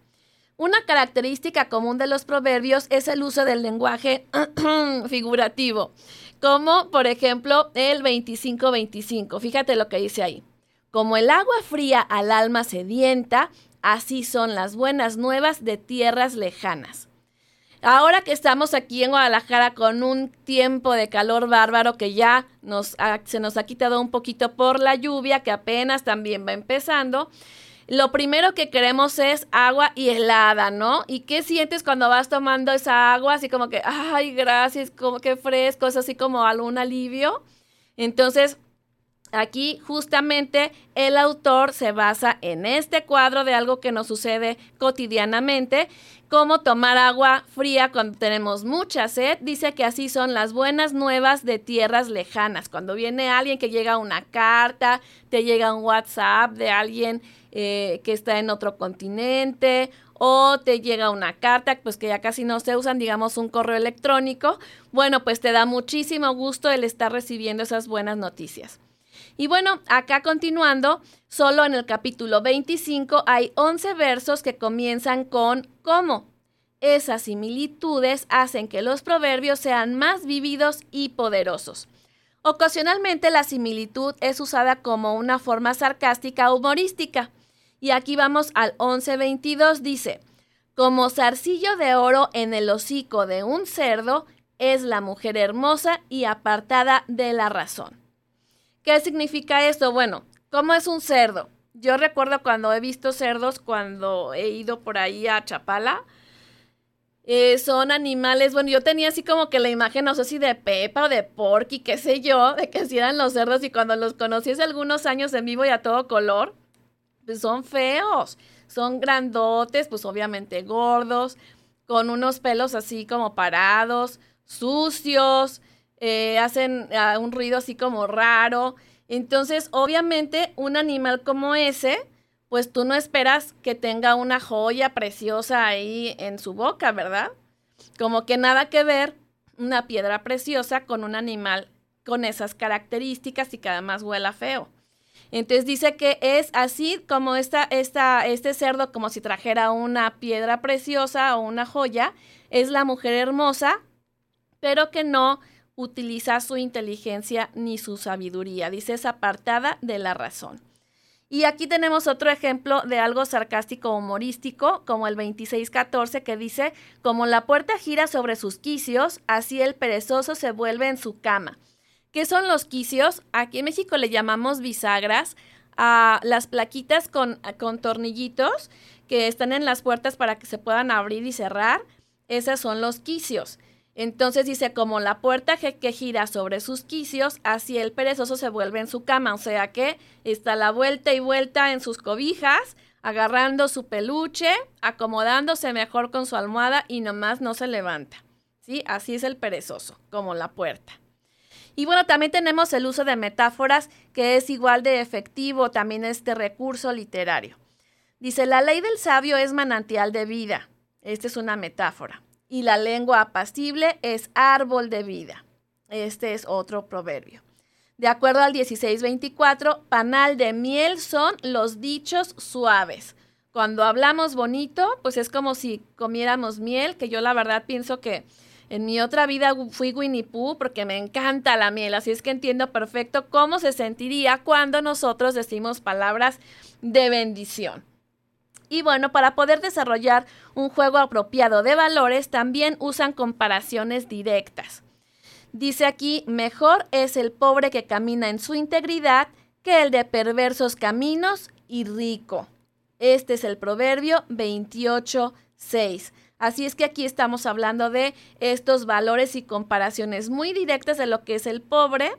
Una característica común de los proverbios es el uso del lenguaje figurativo, como por ejemplo el 25-25. Fíjate lo que dice ahí. Como el agua fría al alma sedienta, así son las buenas nuevas de tierras lejanas. Ahora que estamos aquí en Guadalajara con un tiempo de calor bárbaro que ya se nos ha quitado un poquito por la lluvia, que apenas también va empezando, lo primero que queremos es agua y helada, ¿no? ¿Y qué sientes cuando vas tomando esa agua? Así como que, ay, gracias, como que fresco, es así como algún alivio. Entonces, Aquí justamente el autor se basa en este cuadro de algo que nos sucede cotidianamente, como tomar agua fría cuando tenemos mucha sed. Dice que así son las buenas nuevas de tierras lejanas. Cuando viene alguien que llega una carta, te llega un WhatsApp de alguien eh, que está en otro continente o te llega una carta, pues que ya casi no se usan, digamos un correo electrónico. Bueno, pues te da muchísimo gusto el estar recibiendo esas buenas noticias. Y bueno, acá continuando, solo en el capítulo 25 hay 11 versos que comienzan con ¿cómo? Esas similitudes hacen que los proverbios sean más vividos y poderosos. Ocasionalmente la similitud es usada como una forma sarcástica humorística. Y aquí vamos al 11.22, dice, como zarcillo de oro en el hocico de un cerdo, es la mujer hermosa y apartada de la razón. ¿Qué significa esto? Bueno, ¿cómo es un cerdo? Yo recuerdo cuando he visto cerdos, cuando he ido por ahí a Chapala, eh, son animales, bueno, yo tenía así como que la imagen, no sé si de Pepa o de Porky, qué sé yo, de que si eran los cerdos y cuando los conocí hace algunos años en vivo y a todo color, pues son feos, son grandotes, pues obviamente gordos, con unos pelos así como parados, sucios, eh, hacen ah, un ruido así como raro. Entonces, obviamente, un animal como ese, pues tú no esperas que tenga una joya preciosa ahí en su boca, ¿verdad? Como que nada que ver una piedra preciosa con un animal con esas características y que además huela feo. Entonces dice que es así como esta, esta, este cerdo, como si trajera una piedra preciosa o una joya, es la mujer hermosa, pero que no utiliza su inteligencia ni su sabiduría. Dice es apartada de la razón. Y aquí tenemos otro ejemplo de algo sarcástico humorístico, como el 2614, que dice, como la puerta gira sobre sus quicios, así el perezoso se vuelve en su cama. ¿Qué son los quicios? Aquí en México le llamamos bisagras a las plaquitas con, con tornillitos que están en las puertas para que se puedan abrir y cerrar. Esos son los quicios. Entonces dice, como la puerta que, gira sobre sus quicios, así el perezoso se vuelve en su cama, o sea que está la vuelta y vuelta en sus cobijas, agarrando su peluche, acomodándose mejor con su almohada y nomás no se levanta. ¿Sí? Así es el perezoso, como la puerta. Y bueno, también tenemos el uso de metáforas, que es igual de efectivo también este recurso literario. Dice, la ley del sabio es manantial de vida. Esta es una metáfora y la lengua apacible es árbol de vida. Este es otro proverbio. De acuerdo al 1624, panal de miel son los dichos suaves. Cuando hablamos bonito, pues es como si comiéramos miel, que yo la verdad pienso que en mi otra vida fui Winnie Pooh porque me encanta la miel, así es que entiendo perfecto cómo se sentiría cuando nosotros decimos palabras de bendición. Y bueno, para poder desarrollar un juego apropiado de valores, también usan comparaciones directas. Dice aquí, mejor es el pobre que camina en su integridad que el de perversos caminos y rico. Este es el proverbio 28.6. Así es que aquí estamos hablando de estos valores y comparaciones muy directas de lo que es el pobre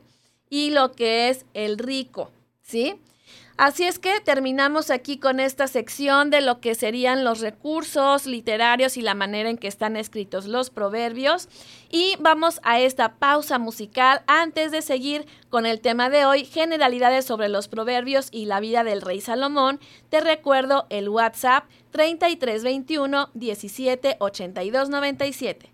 y lo que es el rico, ¿sí? Así es que terminamos aquí con esta sección de lo que serían los recursos literarios y la manera en que están escritos los proverbios. Y vamos a esta pausa musical antes de seguir con el tema de hoy, generalidades sobre los proverbios y la vida del rey Salomón. Te recuerdo el WhatsApp 3321 17 82 97.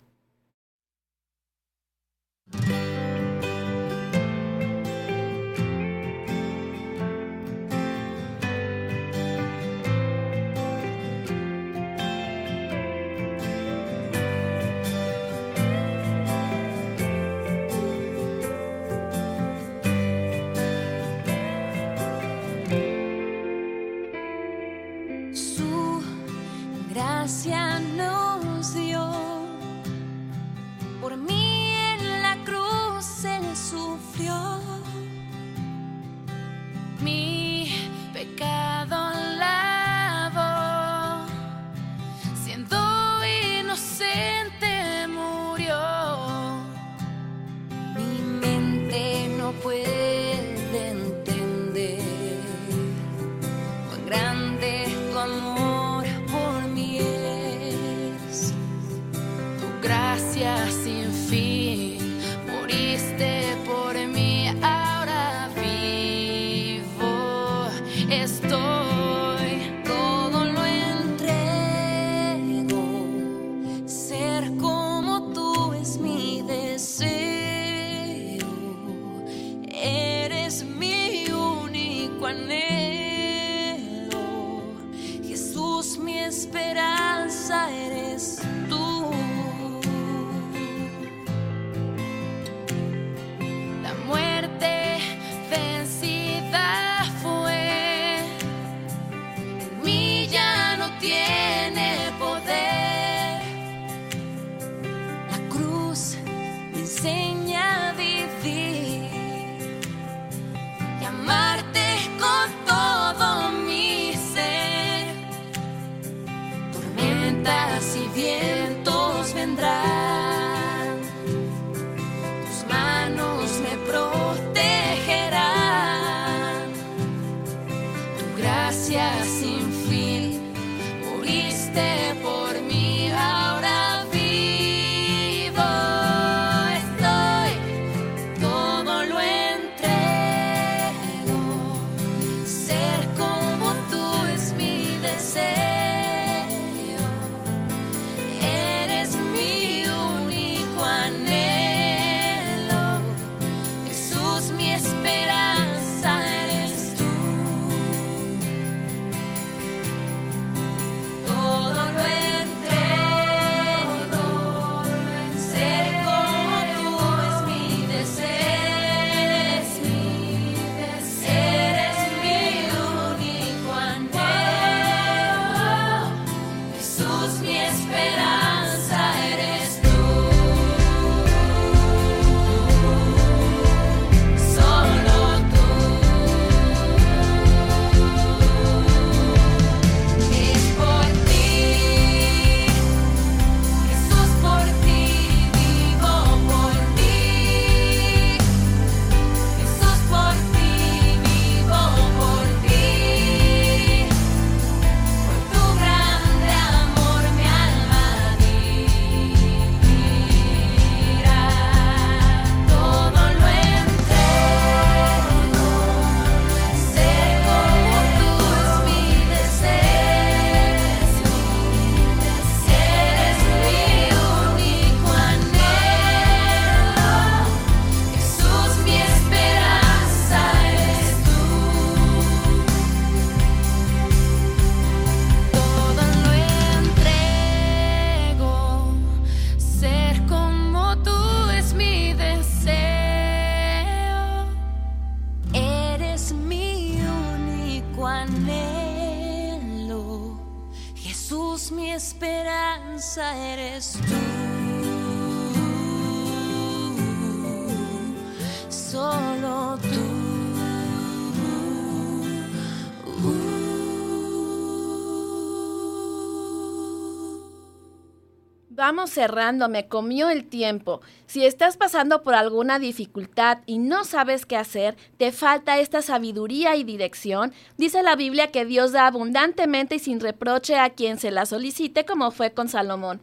Vamos cerrando, me comió el tiempo. Si estás pasando por alguna dificultad y no sabes qué hacer, te falta esta sabiduría y dirección, dice la Biblia que Dios da abundantemente y sin reproche a quien se la solicite, como fue con Salomón.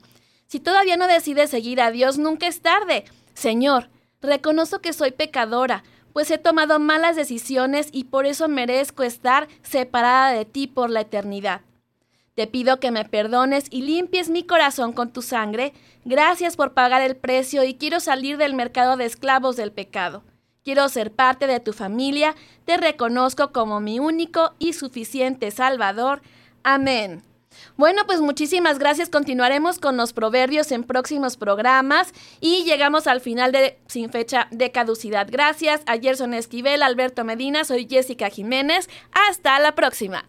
Si todavía no decides seguir a Dios, nunca es tarde. Señor, reconozco que soy pecadora, pues he tomado malas decisiones y por eso merezco estar separada de ti por la eternidad. Te pido que me perdones y limpies mi corazón con tu sangre. Gracias por pagar el precio y quiero salir del mercado de esclavos del pecado. Quiero ser parte de tu familia. Te reconozco como mi único y suficiente Salvador. Amén. Bueno, pues muchísimas gracias. Continuaremos con los proverbios en próximos programas y llegamos al final de Sin Fecha de Caducidad. Gracias a Gerson Esquivel, Alberto Medina, soy Jessica Jiménez. Hasta la próxima.